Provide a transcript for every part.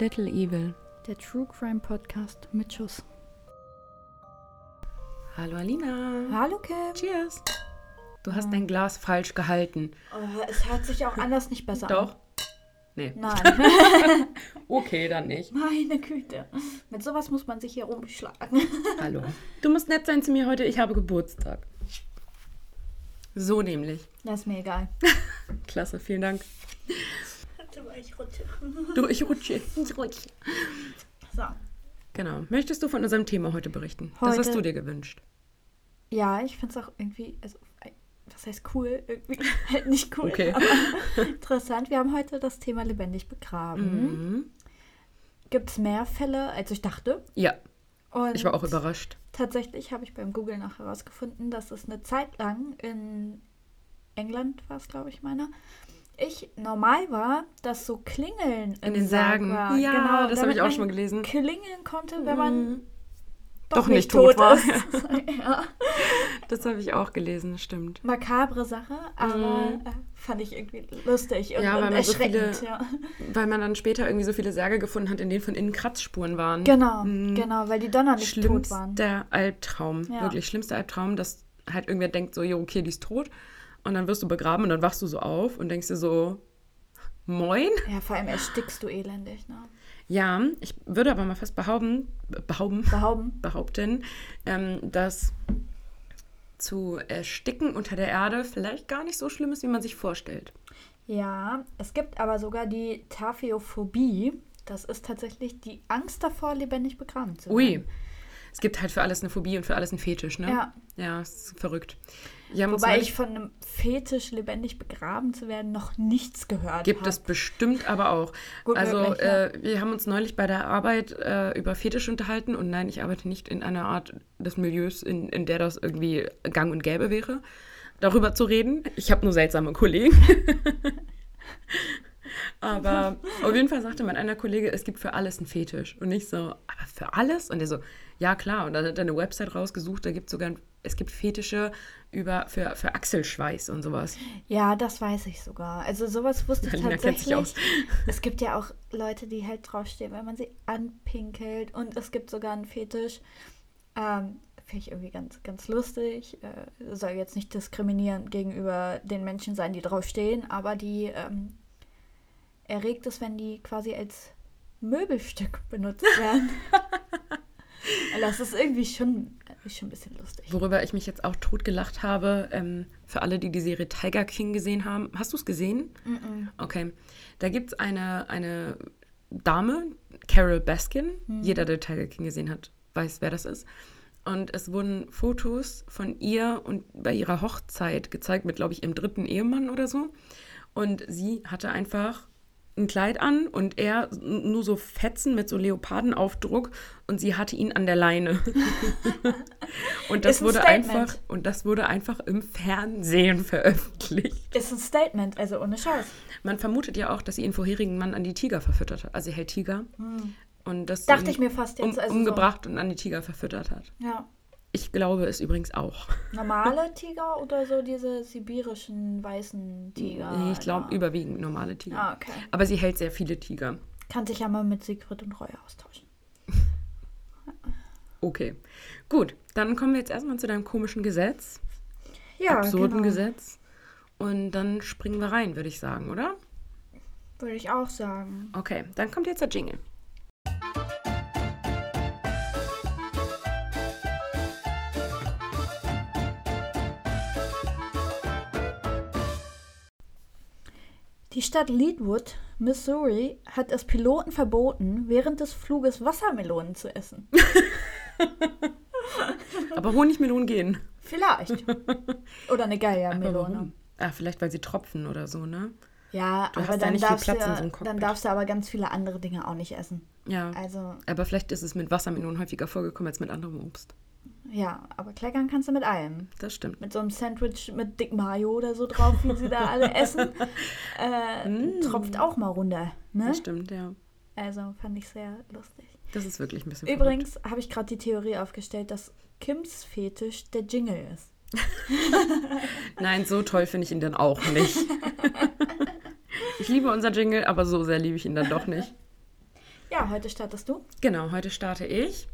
Little Evil. Der True Crime Podcast mit Schuss. Hallo Alina. Hallo Kim. Cheers. Du hast dein Glas falsch gehalten. Oh, es hört sich auch anders nicht besser Doch? an. Nee. Nein. Okay, dann nicht. Meine Güte. Mit sowas muss man sich hier rumschlagen. Hallo. Du musst nett sein zu mir heute, ich habe Geburtstag. So nämlich. Das ist mir egal. Klasse, vielen Dank. Ich rutsche. Du, ich rutsche. Ich rutsche. So. Genau. Möchtest du von unserem Thema heute berichten? Das Heute- hast du dir gewünscht. Ja, ich finde es auch irgendwie, also, was heißt cool? Irgendwie halt nicht cool. Okay. Aber interessant. Wir haben heute das Thema lebendig begraben. Mhm. Gibt es mehr Fälle, als ich dachte? Ja, Und ich war auch überrascht. Tatsächlich habe ich beim Googlen nach herausgefunden, dass es eine Zeit lang in England war es, glaube ich, meiner, ich normal war, dass so Klingeln In den Sagen. War. Ja, genau, das habe ich auch schon mal gelesen. Klingeln konnte, wenn man Mhm. doch, Doch nicht, tot, tot war. ist. ja. Das habe ich auch gelesen, stimmt. Makabre Sache, aber äh, fand ich irgendwie lustig und, Ja, und weil man so erschreckend. viele- ja. Weil man dann später irgendwie so viele Särge gefunden hat, in denen von innen Kratzspuren waren. Genau, Mhm. genau, weil die Donner nicht tot waren. Schlimmster Albtraum. Ja. Wirklich schlimmster Albtraum, dass halt irgendwer denkt so, jo, okay, die ist tot. Und dann wirst du begraben und dann wachst du so auf und denkst dir so, moin. Ja, vor allem erstickst du elendig, ne? Ja, ich würde aber mal fast behaupten, behaupten, Behaupten. behaupten ähm, dass zu ersticken unter der Erde vielleicht gar nicht so schlimm ist, wie man sich vorstellt. Ja, es gibt aber sogar die Taphiophobie. Das ist tatsächlich die Angst davor, lebendig begraben zu werden. Ui. Es gibt halt für alles eine Phobie und für alles einen Fetisch, ne? Ja. Ja, ist verrückt. Wobei ich von einem Fetisch, lebendig begraben zu werden, noch nichts gehört Gibt habe. es bestimmt aber auch. Gut also möglich, ja. äh, wir haben uns neulich bei der Arbeit äh, über Fetisch unterhalten und nein, ich arbeite nicht in einer Art des Milieus, in, in der das irgendwie gang und gäbe wäre, darüber zu reden. Ich habe nur seltsame Kollegen. aber auf jeden Fall sagte mein einer Kollege, es gibt für alles einen Fetisch. Und ich so, aber für alles? Und er so, ja klar. Und dann hat er eine Website rausgesucht, da gibt es sogar, es gibt Fetische über, für, für Achselschweiß und sowas. Ja, das weiß ich sogar. Also sowas wusste ich Alina kennt sich tatsächlich. aus. Es gibt ja auch Leute, die halt draufstehen, wenn man sie anpinkelt. Und es gibt sogar einen Fetisch. Ähm, Finde ich irgendwie ganz, ganz lustig. Äh, soll jetzt nicht diskriminierend gegenüber den Menschen sein, die draufstehen, aber die ähm, erregt es, wenn die quasi als Möbelstück benutzt werden. Das ist irgendwie schon, schon ein bisschen lustig. Worüber ich mich jetzt auch totgelacht habe, ähm, für alle, die die Serie Tiger King gesehen haben. Hast du es gesehen? Okay. Da gibt es eine, eine Dame, Carol Baskin. Jeder, der Tiger King gesehen hat, weiß, wer das ist. Und es wurden Fotos von ihr und bei ihrer Hochzeit gezeigt mit, glaube ich, ihrem dritten Ehemann oder so. Und sie hatte einfach ein Kleid an und er nur so Fetzen mit so Leopardenaufdruck und sie hatte ihn an der Leine. und das ein wurde Statement. einfach und das wurde einfach im Fernsehen veröffentlicht. Ist ein Statement, also ohne Scheiß. Man vermutet ja auch, dass sie ihren vorherigen Mann an die Tiger verfüttert hat. Also sie hält Tiger. Und dass sie Hm. Dachte ich mir fast jetzt, Um, also so- umgebracht und an die Tiger verfüttert hat. Ja. Ich glaube es übrigens auch. Normale Tiger oder so diese sibirischen weißen Tiger? Nee, ich glaube überwiegend normale Tiger. Ah, okay. Aber sie hält sehr viele Tiger. Kann sich ja mal mit Sigrid und Roy austauschen. Okay. Gut, dann kommen wir jetzt erstmal zu deinem komischen Gesetz. Ja, absurden genau. Gesetz. Und dann springen wir rein, würde ich sagen, oder? Würde ich auch sagen. Okay, dann kommt jetzt der Jingle. Die Stadt Leadwood, Missouri, hat es Piloten verboten, während des Fluges Wassermelonen zu essen. Aber Honigmelonen gehen. Vielleicht. Oder eine Geiermelone. Ah, vielleicht weil sie tropfen oder so, ne? Ja, Du aber dann, nicht viel darfst Platz du, so dann darfst du aber ganz viele andere Dinge auch nicht essen. Ja. Also, Aber vielleicht ist es mit Wassermelonen häufiger vorgekommen als mit anderem Obst. Ja, aber kleckern kannst du mit allem. Das stimmt. Mit so einem Sandwich mit Dick Mayo oder so drauf, wie sie da alle essen. Äh, Tropft auch mal runter. Ne? Mm. Das stimmt, ja. Also fand ich sehr lustig. Das ist wirklich ein bisschen Übrigens habe ich gerade die Theorie aufgestellt, dass Kims Fetisch der Jingle ist. Nein, so toll finde ich ihn dann auch nicht. ich liebe unser Jingle, aber so sehr liebe ich ihn dann doch nicht. Ja, heute startest du. Genau, heute starte ich.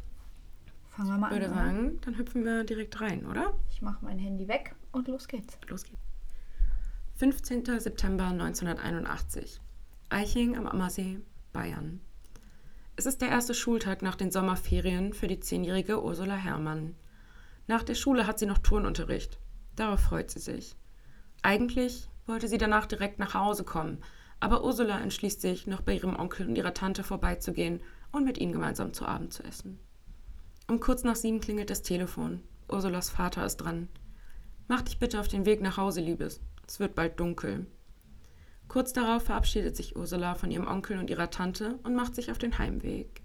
Fangen wir mal Ich würde an. sagen, dann hüpfen wir direkt rein, oder? Ich mache mein Handy weg und los geht's. Los geht's. 15. September 1981. Eiching am Ammersee, Bayern. Es ist der erste Schultag nach den Sommerferien für die zehnjährige Ursula Herrmann. Nach der Schule hat sie noch Turnunterricht. Darauf freut sie sich. Eigentlich wollte sie danach direkt nach Hause kommen, aber Ursula entschließt sich, noch bei ihrem Onkel und ihrer Tante vorbeizugehen und mit ihnen gemeinsam zu Abend zu essen. Um kurz nach sieben klingelt das Telefon. Ursulas Vater ist dran. Mach dich bitte auf den Weg nach Hause, Liebes. Es wird bald dunkel. Kurz darauf verabschiedet sich Ursula von ihrem Onkel und ihrer Tante und macht sich auf den Heimweg.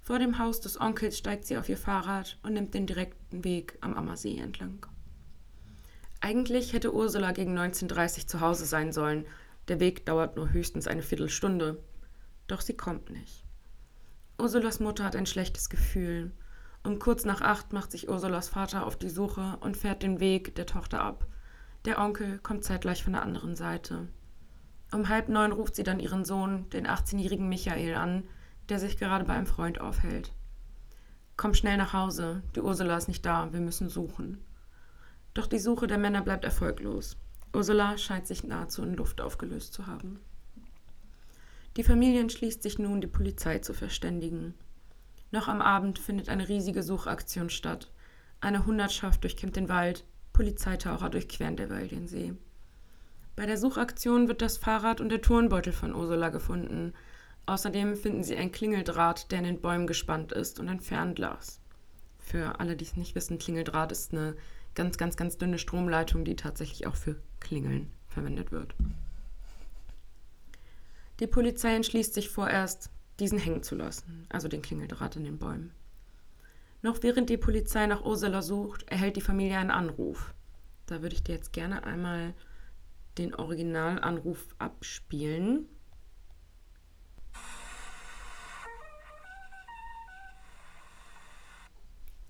Vor dem Haus des Onkels steigt sie auf ihr Fahrrad und nimmt den direkten Weg am Ammersee entlang. Eigentlich hätte Ursula gegen 19.30 Uhr zu Hause sein sollen. Der Weg dauert nur höchstens eine Viertelstunde. Doch sie kommt nicht. Ursulas Mutter hat ein schlechtes Gefühl. Um kurz nach acht macht sich Ursulas Vater auf die Suche und fährt den Weg der Tochter ab. Der Onkel kommt zeitgleich von der anderen Seite. Um halb neun ruft sie dann ihren Sohn, den 18-jährigen Michael, an, der sich gerade bei einem Freund aufhält. Komm schnell nach Hause, die Ursula ist nicht da, wir müssen suchen. Doch die Suche der Männer bleibt erfolglos. Ursula scheint sich nahezu in Luft aufgelöst zu haben. Die Familie entschließt sich nun, die Polizei zu verständigen. Noch am Abend findet eine riesige Suchaktion statt. Eine Hundertschaft durchkämmt den Wald, Polizeitaucher durchqueren derweil den See. Bei der Suchaktion wird das Fahrrad und der Turnbeutel von Ursula gefunden. Außerdem finden sie ein Klingeldraht, der in den Bäumen gespannt ist, und ein Fernglas. Für alle, die es nicht wissen, Klingeldraht ist eine ganz, ganz, ganz dünne Stromleitung, die tatsächlich auch für Klingeln verwendet wird. Die Polizei entschließt sich vorerst, diesen hängen zu lassen, also den Klingeldraht in den Bäumen. Noch während die Polizei nach Ursula sucht, erhält die Familie einen Anruf. Da würde ich dir jetzt gerne einmal den Originalanruf abspielen.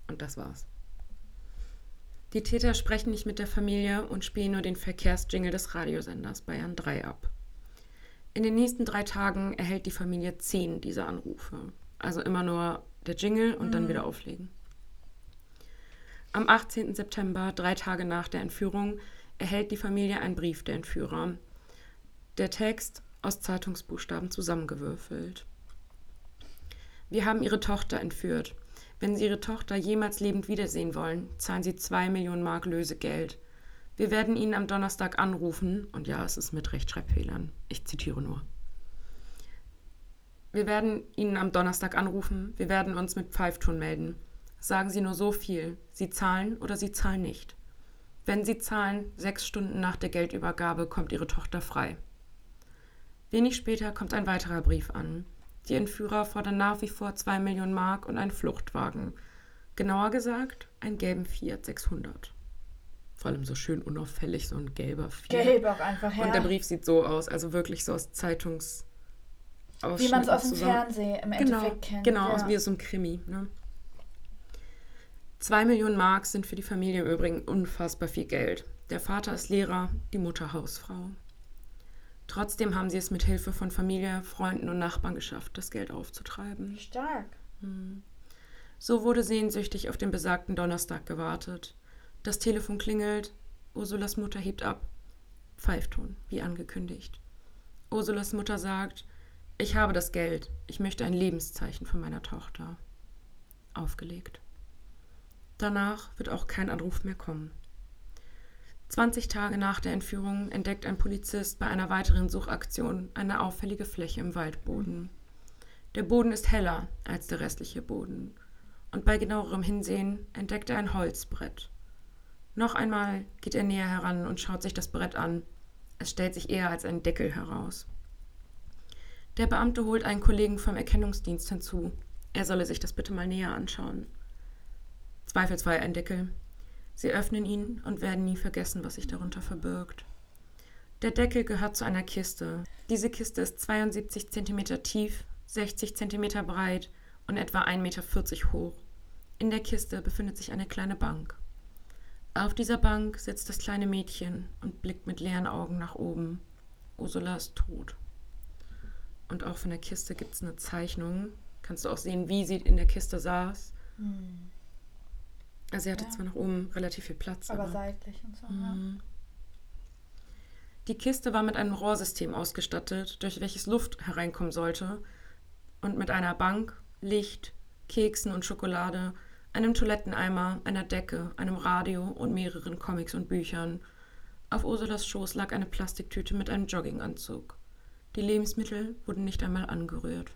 Und das war's. Die Täter sprechen nicht mit der Familie und spielen nur den Verkehrsjingle des Radiosenders Bayern 3 ab. In den nächsten drei Tagen erhält die Familie zehn dieser Anrufe. Also immer nur der Jingle und dann wieder auflegen. Am 18. September, drei Tage nach der Entführung, erhält die Familie einen Brief der Entführer. Der Text aus Zeitungsbuchstaben zusammengewürfelt. Wir haben Ihre Tochter entführt. Wenn Sie Ihre Tochter jemals lebend wiedersehen wollen, zahlen Sie zwei Millionen Mark Lösegeld. Wir werden Ihnen am Donnerstag anrufen, und ja, es ist mit Rechtschreibfehlern. Ich zitiere nur. Wir werden Ihnen am Donnerstag anrufen. Wir werden uns mit Pfeifton melden. Sagen Sie nur so viel. Sie zahlen oder Sie zahlen nicht. Wenn Sie zahlen, sechs Stunden nach der Geldübergabe kommt Ihre Tochter frei. Wenig später kommt ein weiterer Brief an. Die Entführer fordern nach wie vor zwei Millionen Mark und einen Fluchtwagen. Genauer gesagt, einen gelben Fiat 600. Vor allem so schön unauffällig, so ein gelber Fiat. Gelb auch einfach, ja. Und der Brief sieht so aus, also wirklich so aus Zeitungs. Wie man es aus dem Fernsehen im Genau, Endeffekt kennt. genau ja. aus wie so ein Krimi. Ne? Zwei Millionen Mark sind für die Familie im Übrigen unfassbar viel Geld. Der Vater ist Lehrer, die Mutter Hausfrau. Trotzdem haben sie es mit Hilfe von Familie, Freunden und Nachbarn geschafft, das Geld aufzutreiben. Stark. So wurde sehnsüchtig auf den besagten Donnerstag gewartet. Das Telefon klingelt, Ursulas Mutter hebt ab. Pfeifton, wie angekündigt. Ursulas Mutter sagt, ich habe das Geld, ich möchte ein Lebenszeichen von meiner Tochter. Aufgelegt. Danach wird auch kein Anruf mehr kommen. 20 Tage nach der Entführung entdeckt ein Polizist bei einer weiteren Suchaktion eine auffällige Fläche im Waldboden. Der Boden ist heller als der restliche Boden und bei genauerem Hinsehen entdeckt er ein Holzbrett. Noch einmal geht er näher heran und schaut sich das Brett an. Es stellt sich eher als ein Deckel heraus. Der Beamte holt einen Kollegen vom Erkennungsdienst hinzu. Er solle sich das bitte mal näher anschauen. Zweifelsfrei ein Deckel. Sie öffnen ihn und werden nie vergessen, was sich darunter verbirgt. Der Deckel gehört zu einer Kiste. Diese Kiste ist 72 cm tief, 60 cm breit und etwa 1,40 Meter hoch. In der Kiste befindet sich eine kleine Bank. Auf dieser Bank sitzt das kleine Mädchen und blickt mit leeren Augen nach oben. Ursula ist tot. Und auch von der Kiste gibt es eine Zeichnung. Kannst du auch sehen, wie sie in der Kiste saß. Mhm. Also sie hatte ja. zwar nach oben relativ viel Platz. Aber, aber seitlich und so, ja. Mhm. Die Kiste war mit einem Rohrsystem ausgestattet, durch welches Luft hereinkommen sollte und mit einer Bank, Licht, Keksen und Schokolade, einem Toiletteneimer, einer Decke, einem Radio und mehreren Comics und Büchern. Auf Ursulas Schoß lag eine Plastiktüte mit einem Jogginganzug. Die Lebensmittel wurden nicht einmal angerührt.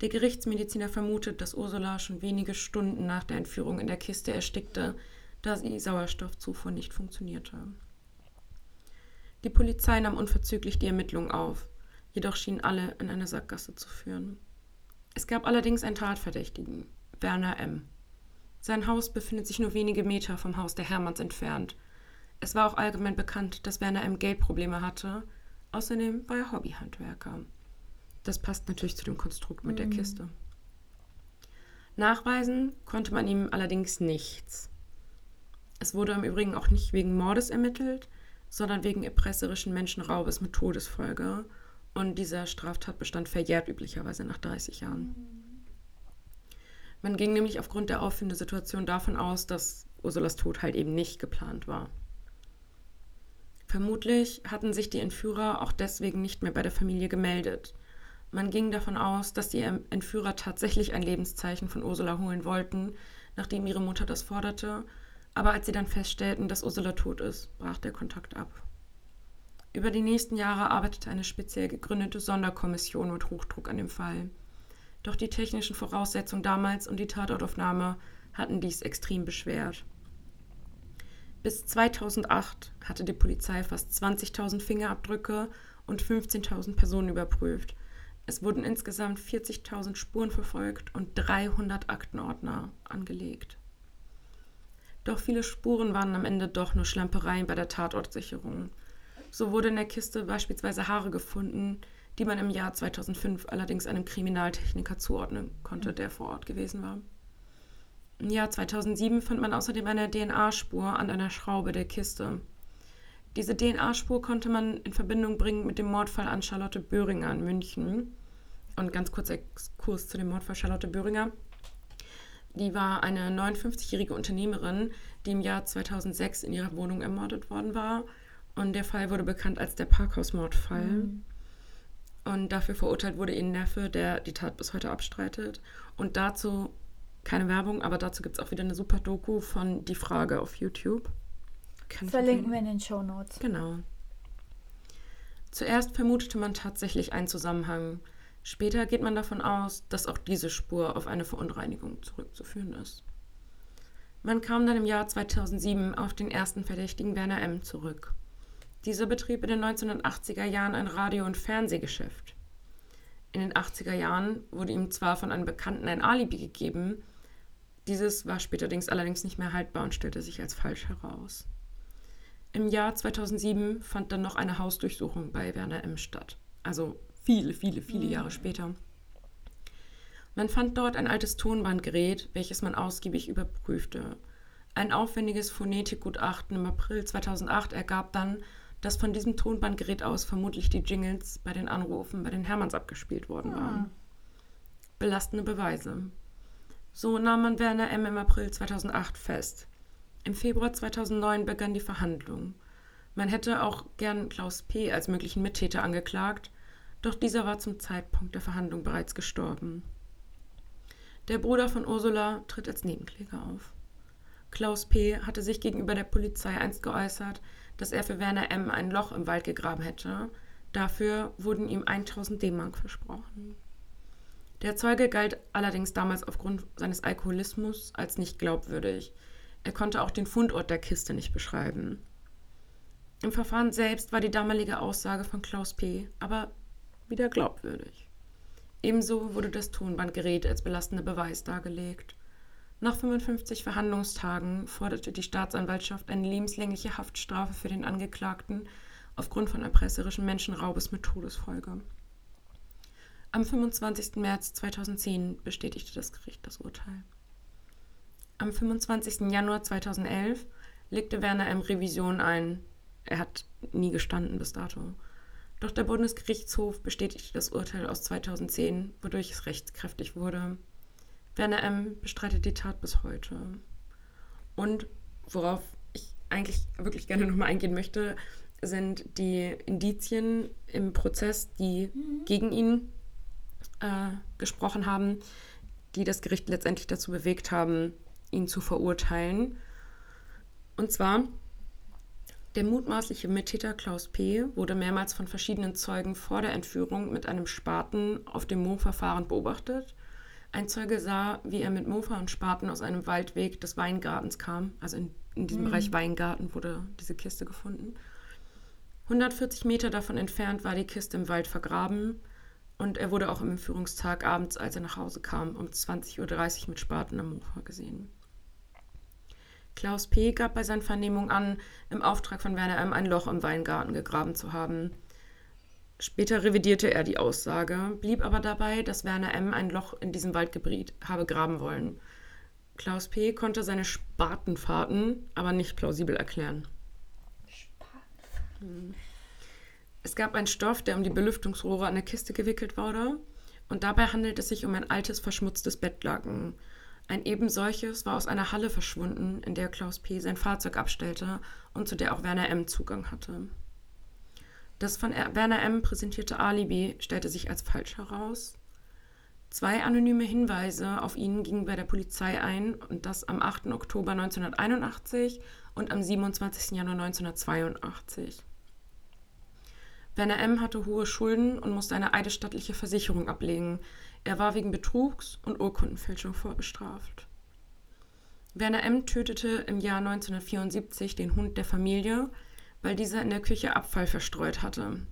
Der Gerichtsmediziner vermutet, dass Ursula schon wenige Stunden nach der Entführung in der Kiste erstickte, da die Sauerstoffzufuhr nicht funktionierte. Die Polizei nahm unverzüglich die Ermittlungen auf, jedoch schienen alle in eine Sackgasse zu führen. Es gab allerdings einen Tatverdächtigen, Werner M. Sein Haus befindet sich nur wenige Meter vom Haus der Hermanns entfernt. Es war auch allgemein bekannt, dass Werner M. Geldprobleme hatte. Außerdem war er Hobbyhandwerker. Das passt natürlich zu dem Konstrukt mit mhm. der Kiste. Nachweisen konnte man ihm allerdings nichts. Es wurde im Übrigen auch nicht wegen Mordes ermittelt, sondern wegen erpresserischen Menschenraubes mit Todesfolge. Und dieser Straftatbestand verjährt üblicherweise nach 30 Jahren. Man ging nämlich aufgrund der Auffindesituation davon aus, dass Ursulas Tod halt eben nicht geplant war. Vermutlich hatten sich die Entführer auch deswegen nicht mehr bei der Familie gemeldet. Man ging davon aus, dass die Entführer tatsächlich ein Lebenszeichen von Ursula holen wollten, nachdem ihre Mutter das forderte, aber als sie dann feststellten, dass Ursula tot ist, brach der Kontakt ab. Über die nächsten Jahre arbeitete eine speziell gegründete Sonderkommission mit Hochdruck an dem Fall. Doch die technischen Voraussetzungen damals und die Tatortaufnahme hatten dies extrem beschwert. Bis 2008 hatte die Polizei fast 20.000 Fingerabdrücke und 15.000 Personen überprüft. Es wurden insgesamt 40.000 Spuren verfolgt und 300 Aktenordner angelegt. Doch viele Spuren waren am Ende doch nur Schlampereien bei der Tatortsicherung. So wurde in der Kiste beispielsweise Haare gefunden, die man im Jahr 2005 allerdings einem Kriminaltechniker zuordnen konnte, der vor Ort gewesen war. Im Jahr 2007 fand man außerdem eine DNA-Spur an einer Schraube der Kiste. Diese DNA-Spur konnte man in Verbindung bringen mit dem Mordfall an Charlotte Böhringer in München. Und ganz kurzer Exkurs zu dem Mordfall Charlotte Böhringer. Die war eine 59-jährige Unternehmerin, die im Jahr 2006 in ihrer Wohnung ermordet worden war. Und der Fall wurde bekannt als der Parkhausmordfall. Mhm. Und dafür verurteilt wurde ihr Neffe, der die Tat bis heute abstreitet. Und dazu, keine Werbung, aber dazu gibt es auch wieder eine super Doku von Die Frage auf YouTube. Kann Verlinken wir in den Show Notes. Genau. Zuerst vermutete man tatsächlich einen Zusammenhang. Später geht man davon aus, dass auch diese Spur auf eine Verunreinigung zurückzuführen ist. Man kam dann im Jahr 2007 auf den ersten Verdächtigen Werner M. zurück. Dieser betrieb in den 1980er Jahren ein Radio- und Fernsehgeschäft. In den 80er Jahren wurde ihm zwar von einem Bekannten ein Alibi gegeben, dieses war späterdings allerdings nicht mehr haltbar und stellte sich als falsch heraus. Im Jahr 2007 fand dann noch eine Hausdurchsuchung bei Werner M. statt. Also viele, viele, viele mhm. Jahre später. Man fand dort ein altes Tonbandgerät, welches man ausgiebig überprüfte. Ein aufwendiges Phonetikgutachten im April 2008 ergab dann, dass von diesem Tonbandgerät aus vermutlich die Jingles bei den Anrufen bei den Hermanns abgespielt worden waren. Ah. Belastende Beweise. So nahm man Werner M. im April 2008 fest. Im Februar 2009 begann die Verhandlung. Man hätte auch gern Klaus P. als möglichen Mittäter angeklagt, doch dieser war zum Zeitpunkt der Verhandlung bereits gestorben. Der Bruder von Ursula tritt als Nebenkläger auf. Klaus P. hatte sich gegenüber der Polizei einst geäußert, dass er für Werner M. ein Loch im Wald gegraben hätte. Dafür wurden ihm 1000 D-Mark versprochen. Der Zeuge galt allerdings damals aufgrund seines Alkoholismus als nicht glaubwürdig. Er konnte auch den Fundort der Kiste nicht beschreiben. Im Verfahren selbst war die damalige Aussage von Klaus P. aber wieder glaubwürdig. Ebenso wurde das Tonbandgerät als belastender Beweis dargelegt. Nach 55 Verhandlungstagen forderte die Staatsanwaltschaft eine lebenslängliche Haftstrafe für den Angeklagten aufgrund von erpresserischen Menschenraubes mit Todesfolge. Am 25. März 2010 bestätigte das Gericht das Urteil. Am 25. Januar 2011 legte Werner M. Revision ein. Er hat nie gestanden bis dato. Doch der Bundesgerichtshof bestätigte das Urteil aus 2010, wodurch es rechtskräftig wurde. Werner M. bestreitet die Tat bis heute. Und worauf ich eigentlich wirklich gerne nochmal eingehen möchte, sind die Indizien im Prozess, die mhm. gegen ihn äh, gesprochen haben, die das Gericht letztendlich dazu bewegt haben, ihn zu verurteilen. Und zwar, der mutmaßliche Mittäter Klaus P. wurde mehrmals von verschiedenen Zeugen vor der Entführung mit einem Spaten auf dem Mofa-Fahren beobachtet. Ein Zeuge sah, wie er mit Mofa und Spaten aus einem Waldweg des Weingartens kam. Also in, in diesem mhm. Bereich Weingarten wurde diese Kiste gefunden. 140 Meter davon entfernt war die Kiste im Wald vergraben und er wurde auch am Entführungstag abends, als er nach Hause kam, um 20.30 Uhr mit Spaten am Mofa gesehen. Klaus P. gab bei seinen Vernehmungen an, im Auftrag von Werner M. ein Loch im Weingarten gegraben zu haben. Später revidierte er die Aussage, blieb aber dabei, dass Werner M. ein Loch in diesem Waldgebiet habe graben wollen. Klaus P. konnte seine Spatenfahrten aber nicht plausibel erklären. Spatenfahrten. Es gab einen Stoff, der um die Belüftungsrohre an der Kiste gewickelt wurde, und dabei handelt es sich um ein altes, verschmutztes Bettlaken. Ein eben solches war aus einer Halle verschwunden, in der Klaus P. sein Fahrzeug abstellte und zu der auch Werner M. Zugang hatte. Das von Werner M. präsentierte Alibi stellte sich als falsch heraus. Zwei anonyme Hinweise auf ihn gingen bei der Polizei ein und das am 8. Oktober 1981 und am 27. Januar 1982. Werner M. hatte hohe Schulden und musste eine eidesstattliche Versicherung ablegen, er war wegen Betrugs und Urkundenfälschung vorbestraft. Werner M. tötete im Jahr 1974 den Hund der Familie, weil dieser in der Küche Abfall verstreut hatte.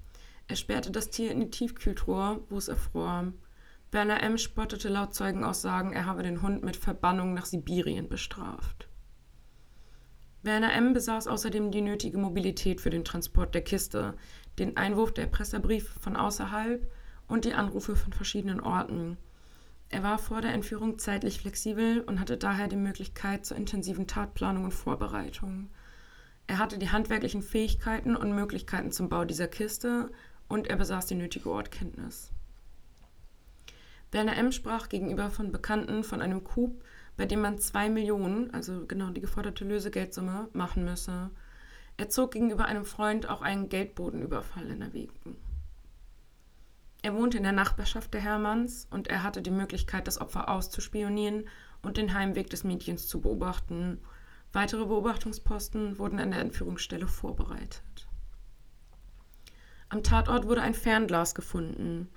Er sperrte das Tier in die Tiefkühltruhe, wo es erfror. Werner M. spottete laut Zeugenaussagen, er habe den Hund mit Verbannung nach Sibirien bestraft. Werner M. besaß außerdem die nötige Mobilität für den Transport der Kiste, den Einwurf der Presserbriefe von außerhalb und die Anrufe von verschiedenen Orten. Er war vor der Entführung zeitlich flexibel und hatte daher die Möglichkeit zur intensiven Tatplanung und Vorbereitung. Er hatte die handwerklichen Fähigkeiten und Möglichkeiten zum Bau dieser Kiste und er besaß die nötige Ortkenntnis. Werner M. sprach gegenüber von Bekannten von einem Coup, bei dem man zwei Millionen, also genau die geforderte Lösegeldsumme, machen müsse. Er zog gegenüber einem Freund auch einen Geldbodenüberfall in Erwägung. Er wohnte in der Nachbarschaft der Hermanns und er hatte die Möglichkeit, das Opfer auszuspionieren und den Heimweg des Mädchens zu beobachten. Weitere Beobachtungsposten wurden an der Entführungsstelle vorbereitet. Am Tatort wurde ein Fernglas gefunden.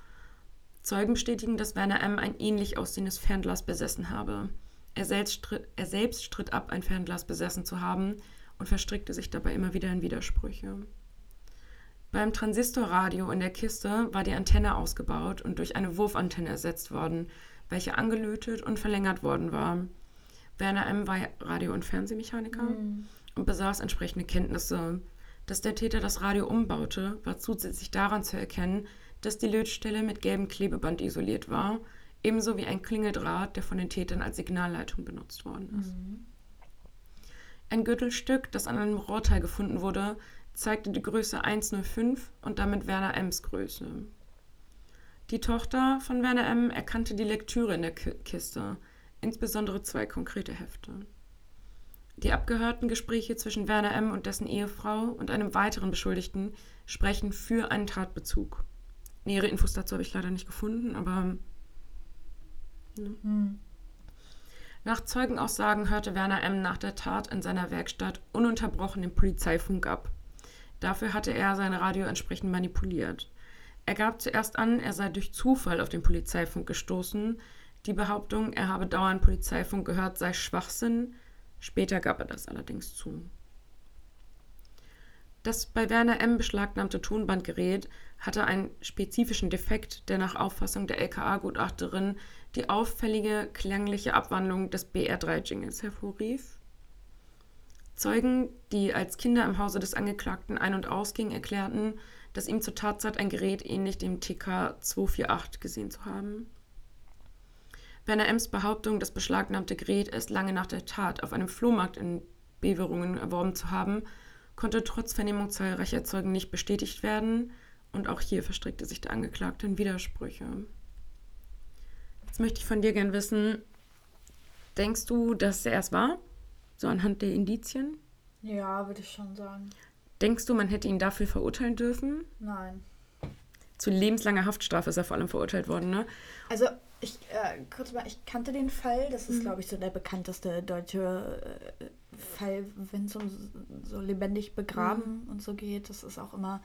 Zeugen bestätigen, dass Werner M. ein ähnlich aussehendes Fernglas besessen habe. Er selbst, stritt, er selbst stritt ab, ein Fernglas besessen zu haben und verstrickte sich dabei immer wieder in Widersprüche. Beim Transistorradio in der Kiste war die Antenne ausgebaut und durch eine Wurfantenne ersetzt worden, welche angelötet und verlängert worden war. Werner M. war Radio- und Fernsehmechaniker mhm. und besaß entsprechende Kenntnisse. Dass der Täter das Radio umbaute, war zusätzlich daran zu erkennen, dass die Lötstelle mit gelbem Klebeband isoliert war, ebenso wie ein Klingeldraht, der von den Tätern als Signalleitung benutzt worden ist. Mhm. Ein Gürtelstück, das an einem Rohrteil gefunden wurde, zeigte die Größe 105 und damit Werner M's Größe. Die Tochter von Werner M. erkannte die Lektüre in der Kiste, insbesondere zwei konkrete Hefte. Die abgehörten Gespräche zwischen Werner M. und dessen Ehefrau und einem weiteren Beschuldigten sprechen für einen Tatbezug. Nähere Infos dazu habe ich leider nicht gefunden, aber. Ne. Hm. Nach Zeugenaussagen hörte Werner M. nach der Tat in seiner Werkstatt ununterbrochen den Polizeifunk ab. Dafür hatte er sein Radio entsprechend manipuliert. Er gab zuerst an, er sei durch Zufall auf den Polizeifunk gestoßen. Die Behauptung, er habe dauernd Polizeifunk gehört, sei Schwachsinn. Später gab er das allerdings zu. Das bei Werner M. beschlagnahmte Tonbandgerät hatte einen spezifischen Defekt, der nach Auffassung der LKA-Gutachterin die auffällige klangliche Abwandlung des BR3-Jingles hervorrief. Zeugen, die als Kinder im Hause des Angeklagten ein- und ausgingen, erklärten, dass ihm zur Tatzeit ein Gerät ähnlich dem TK 248 gesehen zu haben. Werner Ems Behauptung, das beschlagnahmte Gerät erst lange nach der Tat auf einem Flohmarkt in Beverungen erworben zu haben, konnte trotz Vernehmung zahlreicher Zeugen nicht bestätigt werden Und auch hier verstrickte sich der Angeklagte in Widersprüche. Jetzt möchte ich von dir gern wissen, denkst du, dass er es war? So anhand der Indizien? Ja, würde ich schon sagen. Denkst du, man hätte ihn dafür verurteilen dürfen? Nein. Zu lebenslanger Haftstrafe ist er vor allem verurteilt worden, ne? Also, ich, äh, kurz mal, ich kannte den Fall. Das ist, mhm. glaube ich, so der bekannteste deutsche äh, Fall, wenn es um so lebendig begraben mhm. und so geht. Das ist auch immer,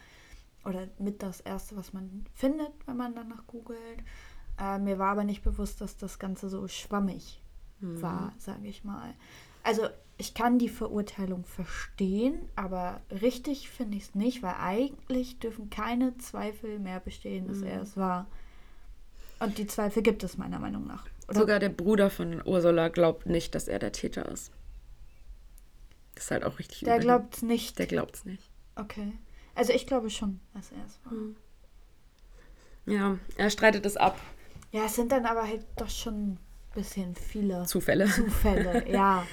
oder mit das Erste, was man findet, wenn man danach googelt. Äh, mir war aber nicht bewusst, dass das Ganze so schwammig mhm. war, sage ich mal. Also ich kann die Verurteilung verstehen, aber richtig finde ich es nicht, weil eigentlich dürfen keine Zweifel mehr bestehen, dass mhm. er es war. Und die Zweifel gibt es meiner Meinung nach. Oder? Sogar der Bruder von Ursula glaubt nicht, dass er der Täter ist. Das ist halt auch richtig. Der glaubt es nicht. Der glaubt es nicht. Okay. Also ich glaube schon, dass er es war. Mhm. Ja, er streitet es ab. Ja, es sind dann aber halt doch schon bisschen viele Zufälle. Zufälle, ja.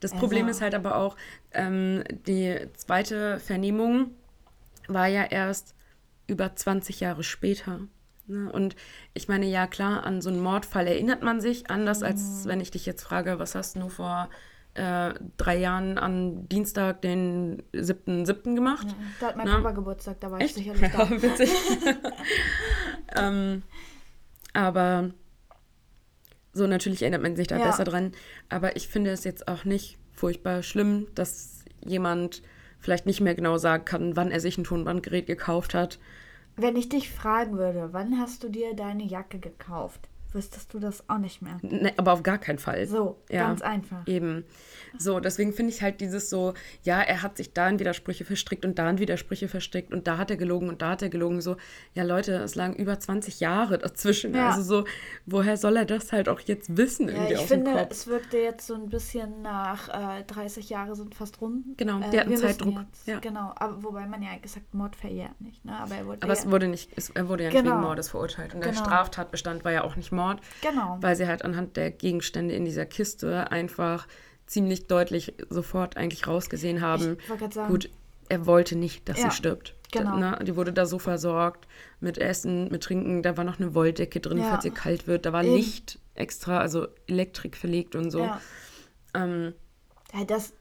Das also. Problem ist halt aber auch, ähm, die zweite Vernehmung war ja erst über 20 Jahre später. Ne? Und ich meine, ja klar, an so einen Mordfall erinnert man sich anders, als mhm. wenn ich dich jetzt frage, was hast du vor äh, drei Jahren an Dienstag, den 7.7. gemacht? Ja, da hat mein Na? Ne? Papa Geburtstag, da war Echt? ich sicherlich da. Ja, witzig. ähm, aber so, natürlich erinnert man sich da ja. besser dran. Aber ich finde es jetzt auch nicht furchtbar schlimm, dass jemand vielleicht nicht mehr genau sagen kann, wann er sich ein Tonbandgerät gekauft hat. Wenn ich dich fragen würde, wann hast du dir deine Jacke gekauft? Wüsstest du das auch nicht mehr. Nee, aber auf gar keinen Fall. So, ja, ganz einfach. Eben. So, deswegen finde ich halt dieses so, ja, er hat sich da in Widersprüche verstrickt und da in Widersprüche verstrickt und da hat er gelogen und da hat er gelogen. So, ja, Leute, es lagen über 20 Jahre dazwischen. Ja. Also so, woher soll er das halt auch jetzt wissen? Ja, ich finde, es wirkte jetzt so ein bisschen nach äh, 30 Jahre sind fast rum. Genau, äh, der hat einen Zeitdruck. Ja. Genau, aber wobei man ja gesagt Mord verjährt nicht. Ne? Aber, er wurde, aber es wurde nicht, es, er wurde ja nicht genau. wegen Mordes verurteilt. Und genau. der Straftatbestand war ja auch nicht Mord. Genau. Weil sie halt anhand der Gegenstände in dieser Kiste einfach ziemlich deutlich sofort eigentlich rausgesehen haben. Sagen, gut, er wollte nicht, dass ja, sie stirbt. Genau. Ne? Die wurde da so versorgt mit Essen, mit Trinken. Da war noch eine Wolldecke drin, ja. falls ihr kalt wird. Da war Eben. Licht extra, also Elektrik verlegt und so. Ja. Ähm, ja, das,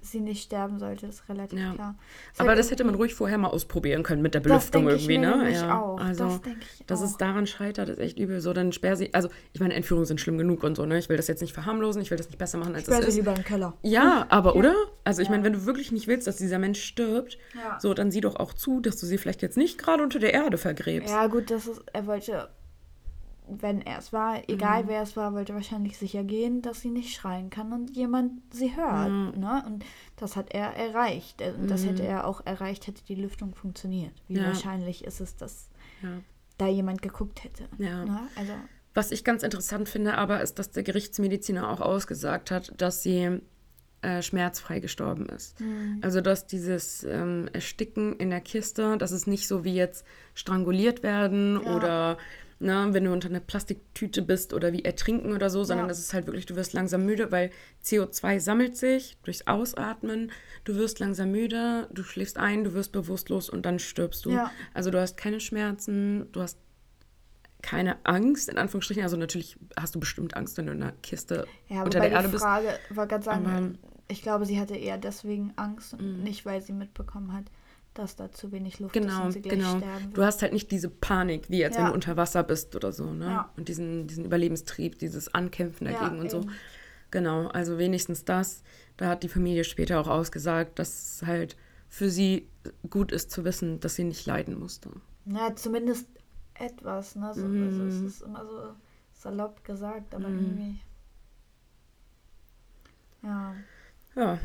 sie nicht sterben sollte, ist relativ ja. klar. Das Aber das hätte man ruhig vorher mal ausprobieren können mit der Belüftung irgendwie, ne? Ja. Auch. Also, das denke ich dass auch. es daran scheitert, ist echt übel. So, dann sperr sie. Also, ich meine, Entführungen sind schlimm genug und so, ne? Ich will das jetzt nicht verharmlosen, ich will das nicht besser machen, als sperr es ist. sie lieber im Keller. Ja, aber, oder? Also, ich meine, wenn du wirklich nicht willst, dass dieser Mensch stirbt, so, dann sieh doch auch zu, dass du sie vielleicht jetzt nicht gerade unter der Erde vergräbst. Ja, gut, das ist, er wollte wenn er es war, egal mhm. wer es war, wollte wahrscheinlich sicher gehen, dass sie nicht schreien kann und jemand sie hört. Mhm. Ne? Und das hat er erreicht. Und das hätte mhm. er auch erreicht, hätte die Lüftung funktioniert. Wie ja. wahrscheinlich ist es, dass ja. da jemand geguckt hätte. Ja. Ne? Also, Was ich ganz interessant finde, aber ist, dass der Gerichtsmediziner auch ausgesagt hat, dass sie äh, schmerzfrei gestorben ist. Mhm. Also dass dieses ähm, Ersticken in der Kiste, dass es nicht so wie jetzt stranguliert werden ja. oder ne, wenn du unter einer Plastiktüte bist oder wie ertrinken oder so, sondern ja. das ist halt wirklich, du wirst langsam müde, weil CO2 sammelt sich durchs Ausatmen, du wirst langsam müde, du schläfst ein, du wirst bewusstlos und dann stirbst du. Ja. Also du hast keine Schmerzen, du hast keine Angst, in Anführungsstrichen. Also natürlich hast du bestimmt Angst, wenn du in einer Kiste ja, unter der Erde bist. Die Frage war ganz sagen, ich glaube, sie hatte eher deswegen Angst und mm. nicht, weil sie mitbekommen hat, dass da zu wenig Luft genau, ist und sie gleich genau. sterben Du hast halt nicht diese Panik, wie jetzt, ja. wenn du unter Wasser bist oder so, ne? Ja. Und diesen, diesen Überlebenstrieb, dieses Ankämpfen dagegen ja, und so. Genau, also wenigstens das. Da hat die Familie später auch ausgesagt, dass es halt für sie gut ist zu wissen, dass sie nicht leiden musste. Na, zumindest etwas, ne? So, mm. also es ist immer so salopp gesagt, aber mm. irgendwie. Ja. Ja.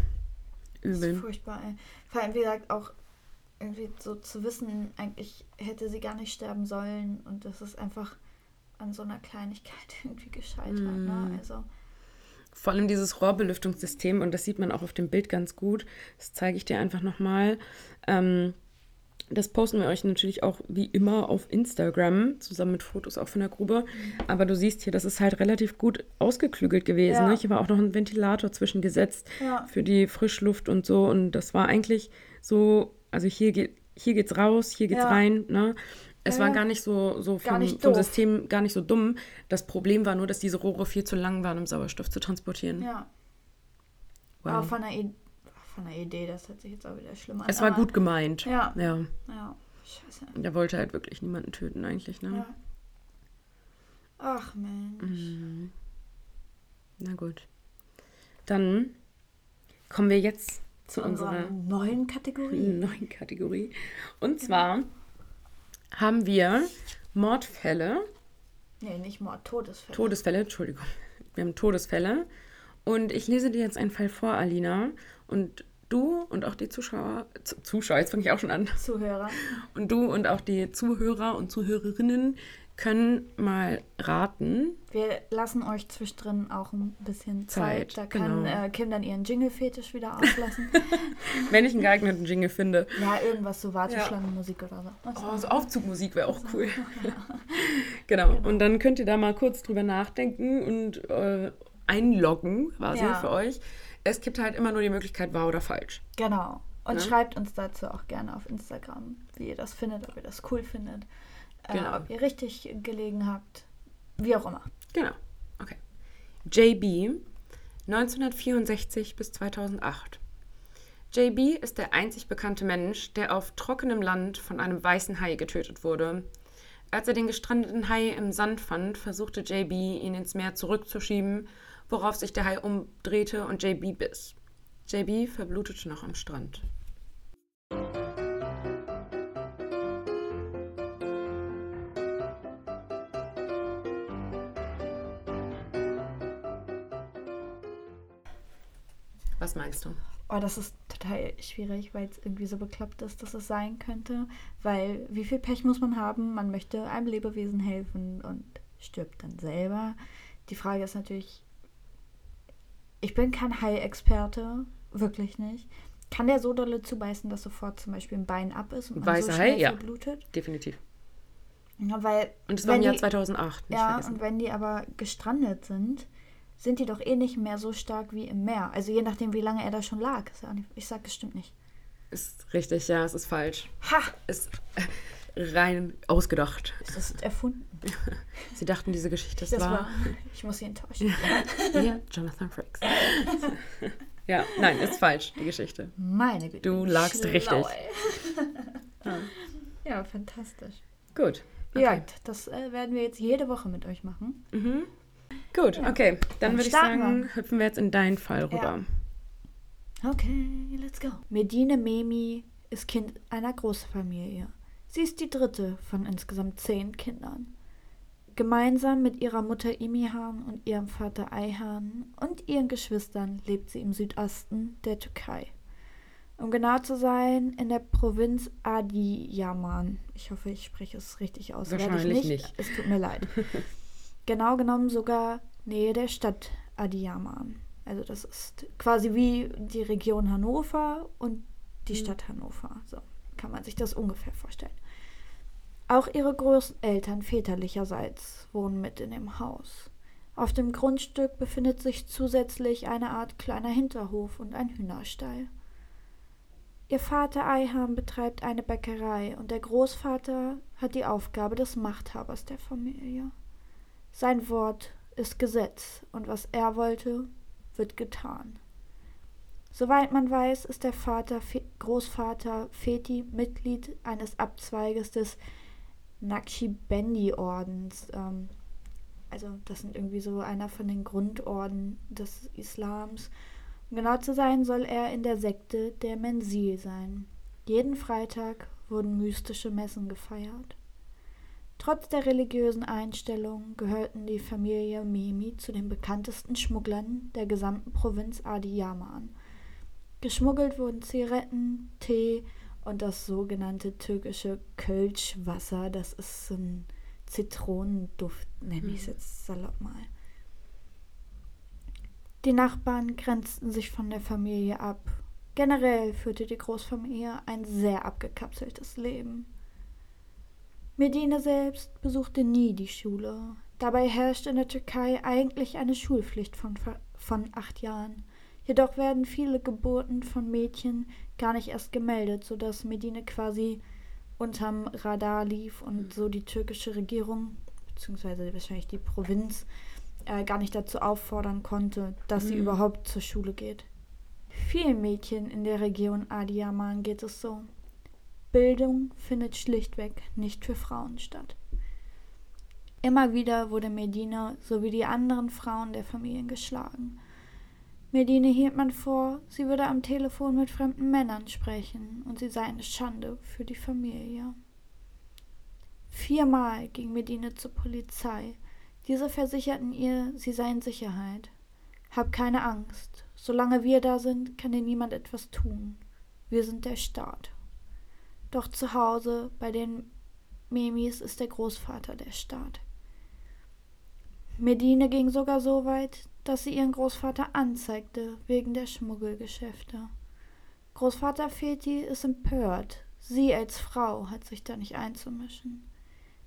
Übel. Das ist furchtbar, ey. Vor allem, wie gesagt, auch irgendwie so zu wissen, eigentlich hätte sie gar nicht sterben sollen und das ist einfach an so einer Kleinigkeit irgendwie gescheitert. Mm. Ne? Mhm. Also vor allem dieses Rohrbelüftungssystem, und das sieht man auch auf dem Bild ganz gut, das zeige ich dir einfach nochmal. Ähm, das posten wir euch natürlich auch wie immer auf Instagram, zusammen mit Fotos auch von der Grube. Mhm. Aber du siehst hier, das ist halt relativ gut ausgeklügelt gewesen. Ja. Ne? Hier war auch noch ein Ventilator zwischengesetzt ja. für die Frischluft und so. Und das war eigentlich so also hier geht hier geht's raus, hier geht's Ja. rein. Ne? Es Ja, war gar nicht so, so Gar vom, nicht vom. System gar nicht so dumm. Das Problem war nur, dass diese Rohre viel zu lang waren, um Sauerstoff zu transportieren. Ja. Wow. Aber von der, I von der Idee, das hört sich jetzt auch wieder schlimm an. es war gut gemeint. Ja. ja. Ja. Scheiße. Der wollte halt wirklich niemanden töten eigentlich. Ne? Ja. Ach Mensch. Mhm. Na gut. Dann kommen wir jetzt zu unserer neuen Kategorie. neuen Kategorie. Und zwar haben wir Mordfälle, Nee, nicht Mord, Todesfälle. Todesfälle, Entschuldigung. Wir haben Todesfälle. Und ich lese dir jetzt einen Fall vor, Alina. Und du und auch die Zuschauer, Zuschauer, jetzt fange ich auch schon an. Zuhörer. Und du und auch die Zuhörer und Zuhörerinnen können mal raten. Wir lassen euch zwischendrin auch ein bisschen Zeit. Zeit, da kann genau. äh, Kim dann ihren Jingle-Fetisch wieder auslassen. Wenn ich einen geeigneten Jingle finde. ja, irgendwas so Warteschlangenmusik oder so. Was Oh, so Aufzugmusik wäre auch cool. genau. Und dann könnt ihr da mal kurz drüber nachdenken und äh, einloggen quasi Ja. für euch. Es gibt halt immer nur die Möglichkeit wahr oder falsch. Genau. Und Ne? schreibt uns dazu auch gerne auf Instagram, wie ihr das findet, ob ihr das cool findet. Äh, Genau. ob ihr richtig gelegen habt. Wie auch immer. Genau. Okay. JB 1964 bis 2008. JB ist der einzig bekannte Mensch, der auf trockenem Land von einem weißen Hai getötet wurde. Als er den gestrandeten Hai im Sand fand, versuchte JB, ihn ins Meer zurückzuschieben, worauf sich der Hai umdrehte und JB biss. JB verblutete noch am Strand. Was meinst du? Oh, das ist total schwierig, weil es irgendwie so bekloppt ist, dass es sein könnte. Weil wie viel Pech muss man haben? Man möchte einem Lebewesen helfen und stirbt dann selber. Die Frage ist natürlich, ich bin kein Hai-Experte, wirklich nicht. Kann der so dolle zubeißen, dass sofort zum Beispiel ein Bein ab ist und man Weißer so Hai, schnell ja. verblutet? Definitiv. Ja, weil Und es war im Jahr die- 2008, nicht Ja, vergessen. und wenn die aber gestrandet sind, sind die doch eh nicht mehr so stark wie im Meer. Also je nachdem, wie lange er da schon lag. Ja Ich sag, es stimmt nicht. Ist richtig, ja, es ist falsch. Ha! Ist rein ausgedacht. Ist das erfunden? Sie dachten, diese Geschichte Das ist war. wahr. Ich muss sie enttäuschen. Ja, Jonathan Frakes. ja, nein, ist falsch, die Geschichte. Meine Güte. Du lagst Schlau, richtig. ey. ja, fantastisch. Gut. Ja, Okay. das äh, werden wir jetzt jede Woche mit euch machen. Mhm. Gut, okay. Dann Dann würde ich sagen, hüpfen wir jetzt in deinen Fall Ja. rüber. Okay, let's go. Medine Memi ist Kind einer Großfamilie. Sie ist die dritte von insgesamt zehn Kindern. Gemeinsam mit ihrer Mutter Imihan und ihrem Vater Ayhan und ihren Geschwistern lebt sie im Südosten der Türkei. Um genau zu sein, in der Provinz Adiyaman. Ich hoffe, ich spreche es richtig aus. Werde ich Wahrscheinlich nicht. Es tut mir leid. genau genommen sogar Nähe der Stadt Adiyaman. Also das ist quasi wie die Region Hannover und die Stadt Hannover. So kann man sich das ungefähr vorstellen. Auch ihre Großeltern väterlicherseits wohnen mit in dem Haus. Auf dem Grundstück befindet sich zusätzlich eine Art kleiner Hinterhof und ein Hühnerstall. Ihr Vater Eiham betreibt eine Bäckerei und der Großvater hat die Aufgabe des Machthabers der Familie. Sein Wort ist Gesetz und was er wollte, wird getan. Soweit man weiß, ist der Vater, Großvater Feti Mitglied eines Abzweiges des Naqshbandi-Ordens. Ähm, also das sind irgendwie so einer von den Grundorden des Islams. Um genau zu sein, soll er in der Sekte der Mensil sein. Jeden Freitag wurden mystische Messen gefeiert. Trotz der religiösen Einstellung gehörten die Familie Memi zu den bekanntesten Schmugglern der gesamten Provinz Adiyaman. Geschmuggelt wurden Zigaretten, Tee und das sogenannte türkische Kölschwasser. Das ist so ein Zitronenduft, nenne ich es jetzt salopp mal. Die Nachbarn grenzten sich von der Familie ab. Generell führte die Großfamilie ein sehr abgekapseltes Leben. Medine selbst besuchte nie die Schule. Dabei herrscht in der Türkei eigentlich eine Schulpflicht von, von acht Jahren. Jedoch werden viele Geburten von Mädchen gar nicht erst gemeldet, sodass Medine quasi unterm Radar lief und so die türkische Regierung, beziehungsweise wahrscheinlich die Provinz, äh, gar nicht dazu auffordern konnte, dass mhm. sie überhaupt zur Schule geht. Vielen Mädchen in der Region Adiyaman geht es so. Bildung findet schlichtweg nicht für Frauen statt. Immer wieder wurde Medina sowie die anderen Frauen der Familien geschlagen. Medine hielt man vor, sie würde am Telefon mit fremden Männern sprechen und sie sei eine Schande für die Familie. Viermal ging Medine zur Polizei. Diese versicherten ihr, sie sei in Sicherheit. Hab keine Angst. Solange wir da sind, kann dir niemand etwas tun. Wir sind der Staat. Doch zu Hause bei den Memis ist der Großvater der Staat. Medine ging sogar so weit, dass sie ihren Großvater anzeigte wegen der Schmuggelgeschäfte. Großvater Feti ist empört. Sie als Frau hat sich da nicht einzumischen.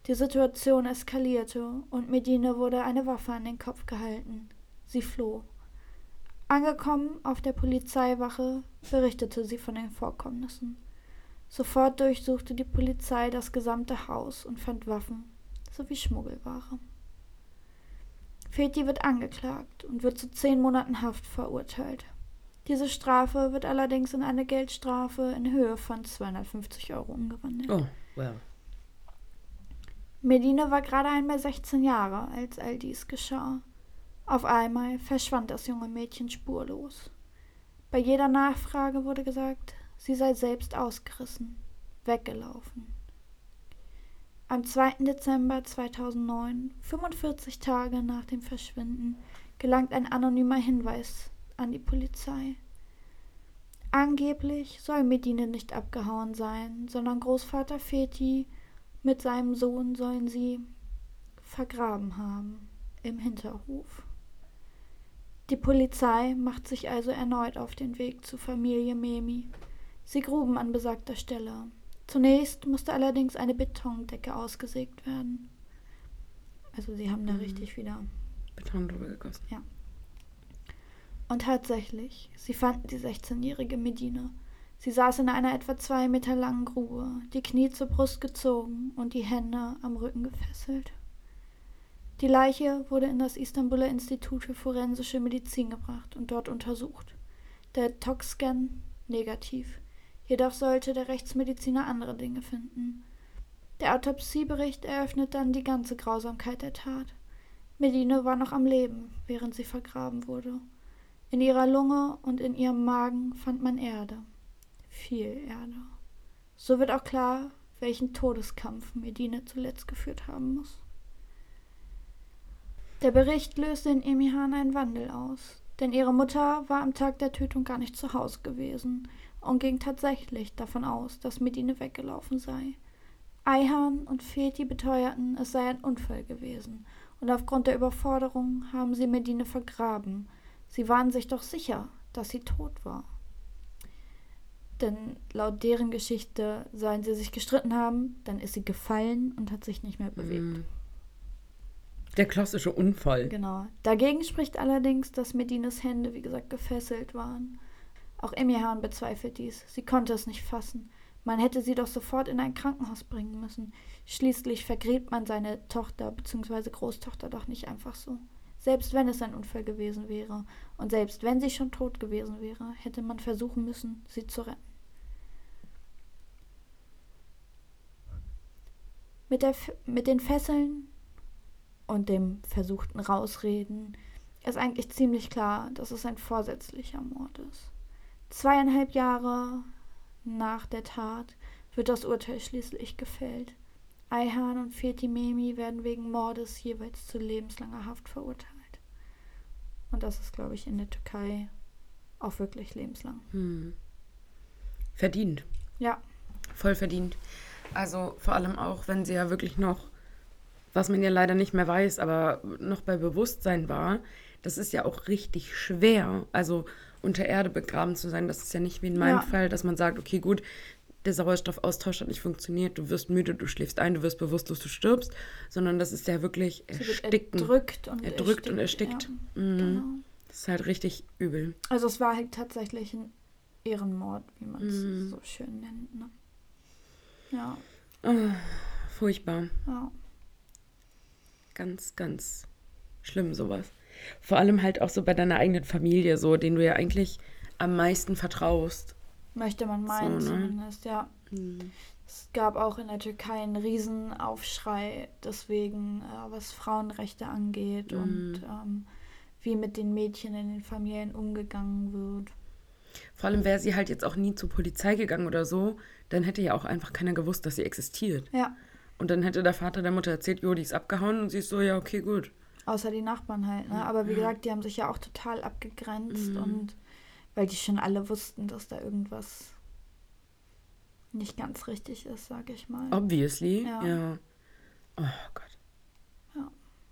Die Situation eskalierte und Medine wurde eine Waffe an den Kopf gehalten. Sie floh. Angekommen auf der Polizeiwache berichtete sie von den Vorkommnissen. Sofort durchsuchte die Polizei das gesamte Haus und fand Waffen sowie Schmuggelware. Feti wird angeklagt und wird zu zehn Monaten Haft verurteilt. Diese Strafe wird allerdings in eine Geldstrafe in Höhe von 250 Euro umgewandelt. Oh, well. Medina war gerade einmal 16 Jahre, als all dies geschah. Auf einmal verschwand das junge Mädchen spurlos. Bei jeder Nachfrage wurde gesagt, sie sei selbst ausgerissen, weggelaufen. Am 2. Dezember 2009, 45 Tage nach dem Verschwinden, gelangt ein anonymer Hinweis an die Polizei. Angeblich soll Medine nicht abgehauen sein, sondern Großvater Feti mit seinem Sohn sollen sie vergraben haben im Hinterhof. Die Polizei macht sich also erneut auf den Weg zur Familie Memi. Sie gruben an besagter Stelle. Zunächst musste allerdings eine Betondecke ausgesägt werden. Also sie haben da mhm. richtig wieder Beton drüber gegossen. Ja. Und tatsächlich, sie fanden die 16-jährige Medina. Sie saß in einer etwa zwei Meter langen Grube, die Knie zur Brust gezogen und die Hände am Rücken gefesselt. Die Leiche wurde in das Istanbuler Institut für forensische Medizin gebracht und dort untersucht. Der Toxscan negativ. Jedoch sollte der Rechtsmediziner andere Dinge finden. Der Autopsiebericht eröffnet dann die ganze Grausamkeit der Tat. Medine war noch am Leben, während sie vergraben wurde. In ihrer Lunge und in ihrem Magen fand man Erde. Viel Erde. So wird auch klar, welchen Todeskampf Medine zuletzt geführt haben muss. Der Bericht löste in Emihan einen Wandel aus, denn ihre Mutter war am Tag der Tötung gar nicht zu Hause gewesen und ging tatsächlich davon aus, dass Medine weggelaufen sei. Eihan und Feti beteuerten, es sei ein Unfall gewesen, und aufgrund der Überforderung haben sie Medine vergraben. Sie waren sich doch sicher, dass sie tot war. Denn laut deren Geschichte seien sie sich gestritten haben, dann ist sie gefallen und hat sich nicht mehr bewegt. Mhm. Der klassische Unfall. Genau. Dagegen spricht allerdings, dass Medines Hände, wie gesagt, gefesselt waren. Auch Emirhan bezweifelt dies. Sie konnte es nicht fassen. Man hätte sie doch sofort in ein Krankenhaus bringen müssen. Schließlich vergräbt man seine Tochter bzw. Großtochter doch nicht einfach so. Selbst wenn es ein Unfall gewesen wäre und selbst wenn sie schon tot gewesen wäre, hätte man versuchen müssen, sie zu retten. Mit, der, mit den Fesseln und dem versuchten Rausreden ist eigentlich ziemlich klar, dass es ein vorsätzlicher Mord ist. Zweieinhalb Jahre nach der Tat wird das Urteil schließlich gefällt. Ayhan und Fethi Memi werden wegen Mordes jeweils zu lebenslanger Haft verurteilt. Und das ist, glaube ich, in der Türkei auch wirklich lebenslang. Hm. Verdient. Ja. Voll verdient. Also vor allem auch, wenn sie ja wirklich noch, was man ja leider nicht mehr weiß, aber noch bei Bewusstsein war, das ist ja auch richtig schwer. Also unter Erde begraben zu sein. Das ist ja nicht wie in meinem ja. Fall, dass man sagt, okay, gut, der Sauerstoffaustausch hat nicht funktioniert, du wirst müde, du schläfst ein, du wirst bewusstlos, du stirbst, sondern das ist ja wirklich ersticken. Erdrückt und erdrückt erstickt. Und erstickt. Ja, mhm. genau. Das ist halt richtig übel. Also es war halt tatsächlich ein Ehrenmord, wie man es mm. so schön nennt. Ne? Ja. Oh, furchtbar. Ja. Ganz, ganz schlimm sowas. Vor allem halt auch so bei deiner eigenen Familie, so, den du ja eigentlich am meisten vertraust. Möchte man meinen so, ne? zumindest, ja. Hm. Es gab auch in der Türkei einen Riesenaufschrei deswegen, äh, was Frauenrechte angeht hm. und ähm, wie mit den Mädchen in den Familien umgegangen wird. Vor allem wäre sie halt jetzt auch nie zur Polizei gegangen oder so, dann hätte ja auch einfach keiner gewusst, dass sie existiert. Ja. Und dann hätte der Vater der Mutter erzählt, jo, die ist abgehauen und sie ist so, ja, okay, gut. Außer die Nachbarn halt, ne? Aber wie gesagt, die haben sich ja auch total abgegrenzt mhm. und weil die schon alle wussten, dass da irgendwas nicht ganz richtig ist, sag ich mal. Obviously, ja. ja. Oh Gott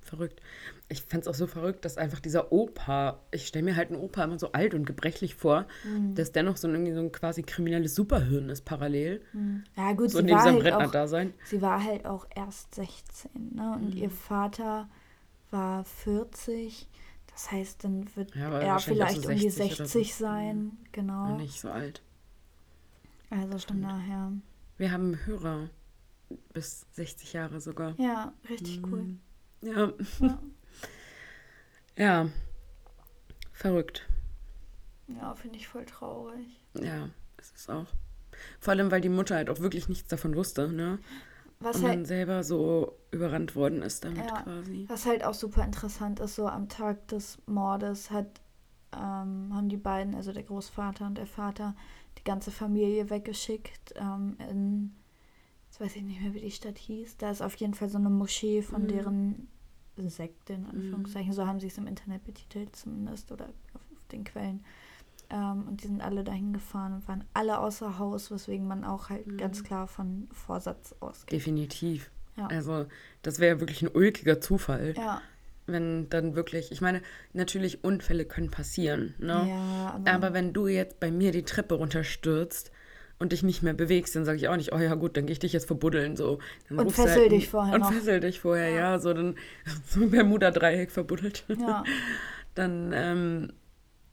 verrückt. Ich fände es auch so verrückt, dass einfach dieser Opa, ich stelle mir halt einen Opa immer so alt und gebrechlich vor, mhm. dass dennoch so ein, irgendwie so ein quasi kriminelles Superhirn ist parallel. Mhm. Ja gut, so sie, war halt auch, sie war halt auch erst 16 ne? und mhm. ihr Vater war 40. Das heißt, dann wird ja, er vielleicht so um die 60 so. sein. Genau. Und nicht so alt. Also schon daher. Wir haben Hörer bis 60 Jahre sogar. Ja, richtig cool. Mhm. Ja. Ja. ja. Verrückt. Ja, finde ich voll traurig. Ja, es ist auch. Vor allem, weil die Mutter halt auch wirklich nichts davon wusste, ne? Was und halt, dann selber so überrannt worden ist damit ja, quasi. Was halt auch super interessant ist, so am Tag des Mordes hat, ähm, haben die beiden, also der Großvater und der Vater, die ganze Familie weggeschickt ähm, in, jetzt weiß ich nicht mehr, wie die Stadt hieß. Da ist auf jeden Fall so eine Moschee von mhm. deren Sekte, in Anführungszeichen. Mhm. So haben sie es im Internet betitelt zumindest oder auf, auf den Quellen. Ähm, und die sind alle dahin gefahren und waren alle außer Haus, weswegen man auch halt mhm. ganz klar von Vorsatz ausgeht. Definitiv. Ja. Also das wäre wirklich ein ulkiger Zufall. Ja. Wenn dann wirklich, ich meine, natürlich Unfälle können passieren, ne? Ja, aber, aber wenn du jetzt bei mir die Treppe runterstürzt und dich nicht mehr bewegst, dann sage ich auch nicht, oh ja gut, dann gehe ich dich jetzt verbuddeln. So. Dann und fessel halt, dich vorher Und noch. fessel dich vorher, ja. ja. So dann so Bermuda-Dreieck verbuddelt. Ja. dann ähm,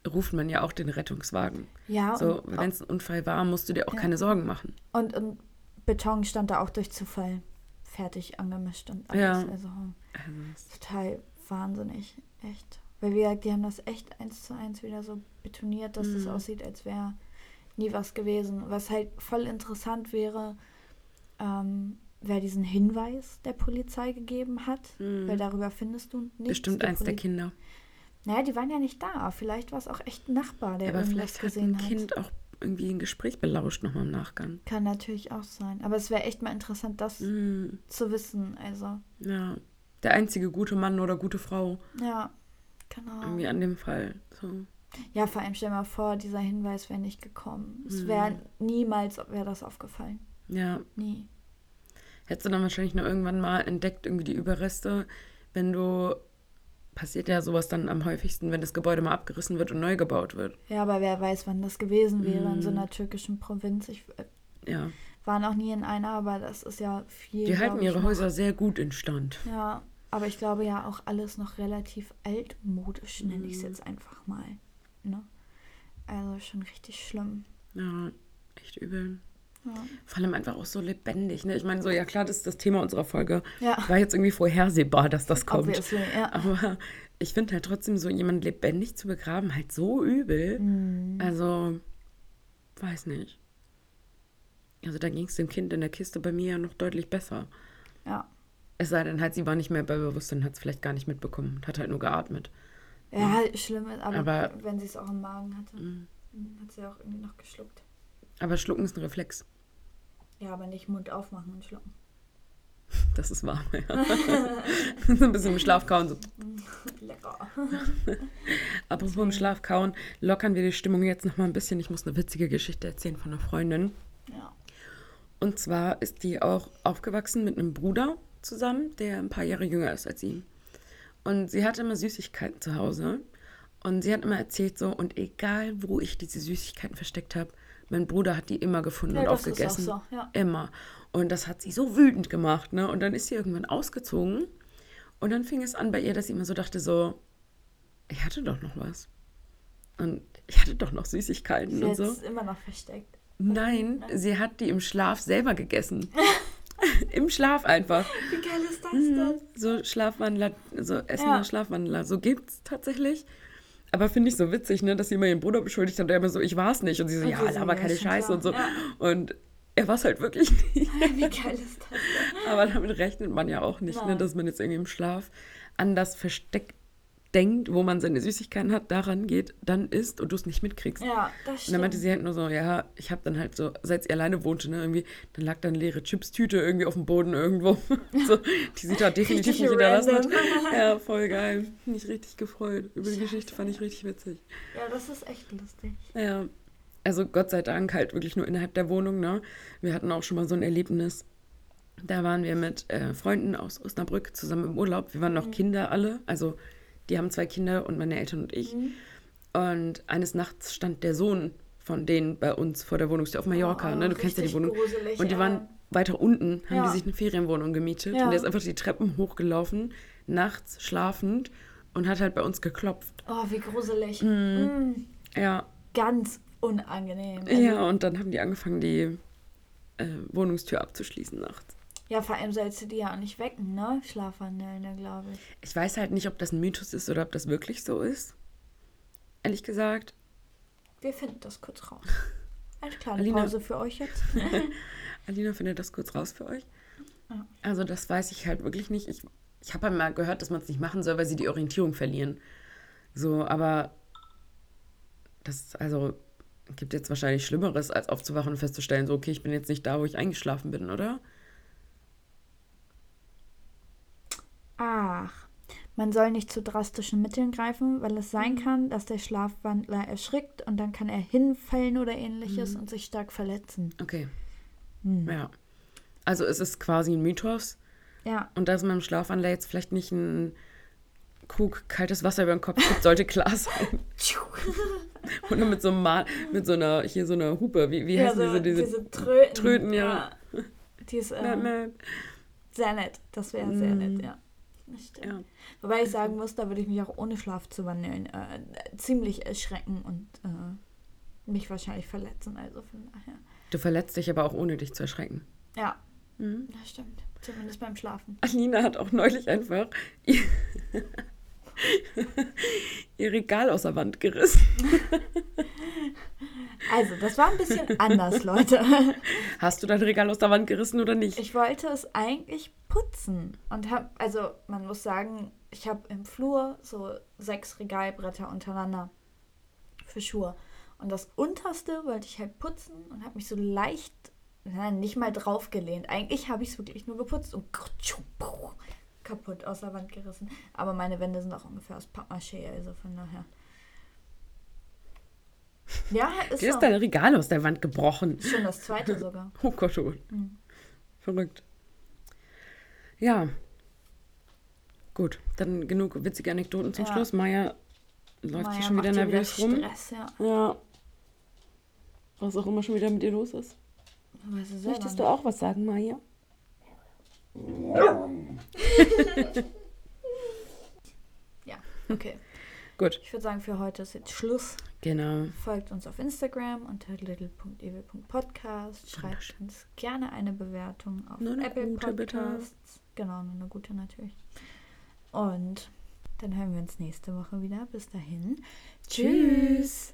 ruft man ja auch den Rettungswagen. Ja. So, wenn es ein Unfall war, musst du dir auch ja. keine Sorgen machen. Und, und Beton stand da auch durch Zufall fertig angemischt und alles. Ja. Also, also total wahnsinnig, echt. Weil wir, die haben das echt eins zu eins wieder so betoniert, dass es mhm. das aussieht, als wäre nie was gewesen. Was halt voll interessant wäre, ähm, wer diesen Hinweis der Polizei gegeben hat, mhm. weil darüber findest du nichts. Bestimmt eins Poli der Kinder. Naja, die waren ja nicht da. Vielleicht war es auch echt ein Nachbar, der Aber vielleicht gesehen hat ein Kind auch irgendwie ein Gespräch belauscht nochmal im Nachgang. Kann natürlich auch sein. Aber es wäre echt mal interessant, das mm. zu wissen. Also. Ja. Der einzige gute Mann oder gute Frau. Ja, genau. Irgendwie an dem Fall. So. Ja, vor allem stell mal vor, dieser Hinweis wäre nicht gekommen. Es wäre mhm. niemals wäre das aufgefallen. Ja. Nie. Hättest du dann wahrscheinlich nur irgendwann mal entdeckt, irgendwie die Überreste, wenn du passiert ja sowas dann am häufigsten, wenn das Gebäude mal abgerissen wird und neu gebaut wird. Ja, aber wer weiß, wann das gewesen wäre mm. in so mhm. einer türkischen Provinz. Ich äh, ja. war noch nie in einer, aber das ist ja viel. Die halten ihre noch. Häuser sehr gut in Stand. Ja, aber ich glaube ja auch alles noch relativ altmodisch, nenne mm. ich es jetzt einfach mal. Ne? Also schon richtig schlimm. Ja, echt übel. Ja. Vor allem einfach auch so lebendig. Ne? Ich meine, so, ja klar, das ist das Thema unserer Folge. Ja. War jetzt irgendwie vorhersehbar, dass das kommt. Obviously, ja. Aber ich finde halt trotzdem so jemanden lebendig zu begraben halt so übel. Mhm. Also, weiß nicht. Also da ging es dem Kind in der Kiste bei mir ja noch deutlich besser. Ja. Es sei denn halt, sie war nicht mehr bei Bewusstsein, hat es vielleicht gar nicht mitbekommen und hat halt nur geatmet. Ja, schlimm ist, aber, aber wenn sie es auch im Magen hatte, mh. hat sie auch irgendwie noch geschluckt. Aber schlucken ist ein Reflex. Ja, aber nicht Mund aufmachen und schlucken. Das ist warm, ja. so ein bisschen im Schlaf kauen. So. Lecker. Apropos im Schlaf kauen, lockern wir die Stimmung jetzt noch mal ein bisschen. Ich muss eine witzige Geschichte erzählen von einer Freundin. Ja. Und zwar ist die auch aufgewachsen mit einem Bruder zusammen, der ein paar Jahre jünger ist als sie. Und sie hatte immer Süßigkeiten zu Hause. Und sie hat immer erzählt so, und egal wo ich diese Süßigkeiten versteckt habe, mein Bruder hat die immer gefunden ja, und aufgegessen. Auch so, ja. Immer. Und das hat sie so wütend gemacht, ne? Und dann ist sie irgendwann ausgezogen. Und dann fing es an bei ihr, dass sie immer so dachte, so, ich hatte doch noch was. Und ich hatte doch noch Süßigkeiten Sie und so. es immer noch versteckt. Nein, sie hat die im Schlaf selber gegessen. Im Schlaf einfach. Wie geil ist das Mhm. denn? So Schlafwandler, so essende Ja. Schlafwandler. So gibt's tatsächlich. Aber finde ich so witzig, ne, dass sie immer ihren Bruder beschuldigt hat, der immer so, ich war's nicht. Und sie so, Und ja, sie so, aber ja, keine Scheiße klar. und so. Ja. Und er war's halt wirklich nicht. Wie geil ist das denn? Aber damit rechnet man ja auch nicht, ne, Nein. dass man jetzt irgendwie im Schlaf an das Versteck denkt, wo man seine Süßigkeiten hat, daran geht, dann isst und du es nicht mitkriegst. Ja, das Und stimmt. dann meinte sie halt nur so, ja, ich habe dann halt so, seit sie alleine wohnte, ne, irgendwie, dann lag da eine leere Chipstüte irgendwie auf dem Boden irgendwo. so, die sie da definitiv Richtig nicht hinterlassen hat. random. Ja, voll geil. Mich richtig gefreut. Über die Geschichte fand ich richtig witzig. ja, das ist echt lustig. Ja. Also Gott sei Dank halt wirklich nur innerhalb der Wohnung, ne? Wir hatten auch schon mal so ein Erlebnis. Da waren wir mit äh, Freunden aus Osnabrück zusammen im Urlaub. Wir waren noch Kinder alle. Also die haben zwei Kinder und meine Eltern und ich. Und eines Nachts stand der Sohn von denen bei uns vor der Wohnungstür auf Mallorca. Oh, ne? Du kennst ja die Wohnung. gruselig, und die waren weiter unten, haben Ja. die sich eine Ferienwohnung gemietet. Ja. Und der ist einfach die Treppen hochgelaufen, nachts schlafend und hat halt bei uns geklopft. Oh, wie gruselig. Mm, Ja, ganz unangenehm. Also, ja, und dann haben die angefangen, die äh, Wohnungstür abzuschließen nachts. Ja, vor allem sollst du die ja auch nicht wecken, ne? Schlafwandeln, da glaube ich. Ich weiß halt nicht, ob das ein Mythos ist oder ob das wirklich so ist. Ehrlich gesagt. Wir finden das kurz raus. Eine kleine Alina. Pause für euch jetzt. Alina findet das kurz raus für euch. Ja. Also das weiß ich halt wirklich nicht. Ich, ich habe mal gehört, dass man es nicht machen soll, weil sie die Orientierung verlieren. So, aber das, also, gibt jetzt wahrscheinlich Schlimmeres, als aufzuwachen und festzustellen, so, okay, ich bin jetzt nicht da, wo ich eingeschlafen bin, oder? Ach, man soll nicht zu drastischen Mitteln greifen, weil es Mhm. sein kann, dass der Schlafwandler erschrickt und dann kann er hinfallen oder Mhm. ähnliches und sich stark verletzen. Okay. Hm. Ja. Also es ist quasi ein Mythos. Ja, Und dass man im Schlafwandler jetzt vielleicht nicht ein Krug kaltes Wasser über den Kopf gibt, sollte klar sein. Oder mit so einem Ma mit so einer, hier so einer Hupe. Wie, wie ja heißen so, diese, diese, Tröten. Tröten, ja. Die ist ähm, sehr nett. Das wäre sehr Mm. nett, ja. Das stimmt. Ja. Wobei ich sagen muss, da würde ich mich auch ohne Schlaf zu wandeln äh, ziemlich erschrecken und äh, mich wahrscheinlich verletzen. Also von daher. Du verletzt dich aber auch ohne dich zu erschrecken. Ja, Mhm. das stimmt. Zumindest beim Schlafen. Alina hat auch neulich einfach ihr, ihr Regal aus der Wand gerissen. Also, das war ein bisschen anders, Leute. Hast du dein Regal aus der Wand gerissen oder nicht? Ich wollte es eigentlich putzen und habe, also man muss sagen, ich habe im Flur so sechs Regalbretter untereinander für Schuhe. Und das unterste wollte ich halt putzen und habe mich so leicht, nein, nicht mal draufgelehnt. Eigentlich habe ich es wirklich nur geputzt und kaputt aus der Wand gerissen. Aber meine Wände sind auch ungefähr aus Pappmaché, also von daher. Ja, ist Dir ist so. dein Regal aus der Wand gebrochen. Schon das zweite sogar. Oh Gott, oh. Mhm. Verrückt. Ja. Gut, dann genug witzige Anekdoten zum Ja. Schluss. Maya läuft Maja hier schon wieder nervös rum. Stress, ja. Ja. Was auch immer schon wieder mit dir los ist. Möchtest du auch was sagen, Maya? Ja, okay. Gut. Ich würde sagen, für heute ist jetzt Schluss. Genau. Folgt uns auf Instagram unter little.evil.podcast. Schreibt uns gerne eine Bewertung auf Nur eine Apple gute, bitte. Podcasts. Genau, nur eine gute natürlich. Und dann hören wir uns nächste Woche wieder. Bis dahin. Tschüss. Tschüss.